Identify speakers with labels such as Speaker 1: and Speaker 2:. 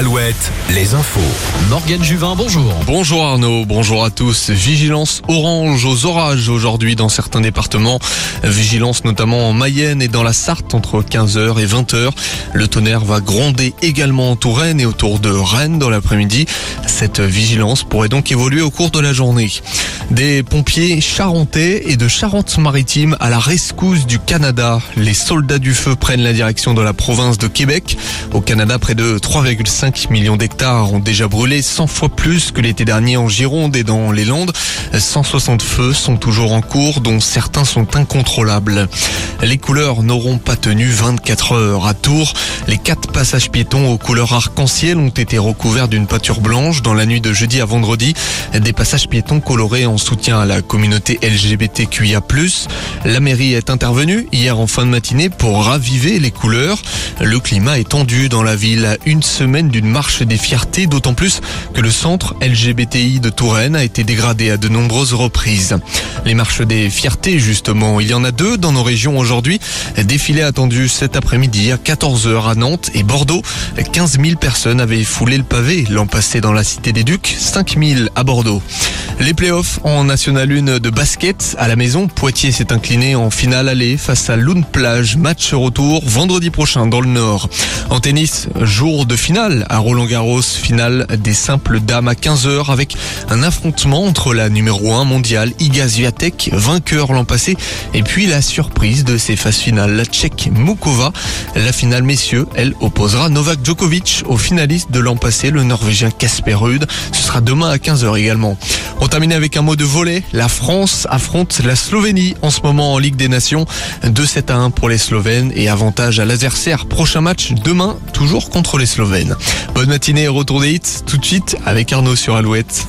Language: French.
Speaker 1: Alouette, les infos.
Speaker 2: Morgane Juvin, bonjour.
Speaker 3: Bonjour Arnaud, bonjour à tous. Vigilance orange aux orages aujourd'hui dans certains départements. Vigilance notamment en Mayenne et dans la Sarthe entre 15h et 20h. Le tonnerre va gronder également en Touraine et autour de Rennes dans l'après-midi. Cette vigilance pourrait donc évoluer au cours de la journée. Des pompiers charentais et de Charente-Maritime à la rescousse du Canada. Les soldats du feu prennent la direction de la province de Québec. Au Canada, près de 3,5 millions d'hectares ont déjà brûlé, 100 fois plus que l'été dernier en Gironde et dans les Landes. 160 feux sont toujours en cours, dont certains sont incontrôlables. Les couleurs n'auront pas tenu 24 heures à Tours. Les quatre passages piétons aux couleurs arc-en-ciel ont été recouverts d'une pâture blanche dans la nuit de jeudi à vendredi. Des passages piétons colorés en soutien à la communauté LGBTQIA+. La mairie est intervenue hier en fin de matinée pour raviver les couleurs. Le climat est tendu dans la ville à une semaine d'une marche des fiertés, d'autant plus que le centre LGBTI de Touraine a été dégradé à de nombreuses reprises. Les marches des fiertés, justement, il y en a deux dans nos régions aujourd'hui. Défilé attendu cet après-midi à 14h à Nantes et Bordeaux. 15 000 personnes avaient foulé le pavé l'an passé dans la Cité des Ducs, 5 000 à Bordeaux. Les playoffs en National 1 de basket à la maison. Poitiers s'est incliné en finale aller face à Lune Plage. Match retour vendredi prochain dans le Nord. En tennis, jour de finale à Roland Garros. Finale des simples dames à 15h avec un affrontement entre la numéro 1 mondiale Iga Swiatek, vainqueur l'an passé, et puis la surprise de ces phases finales, la tchèque Mukova. La finale messieurs, elle opposera Novak Djokovic au finaliste de l'an passé, le norvégien Casper Ruud. Ce sera demain à 15h également. Termine avec un mot de volet. La France affronte la Slovénie en ce moment en Ligue des Nations. 2-7 à 1 pour les Slovènes et avantage à l'adversaire. Prochain match demain, toujours contre les Slovènes. Bonne matinée et retour des hits tout de suite avec Arnaud sur Alouette.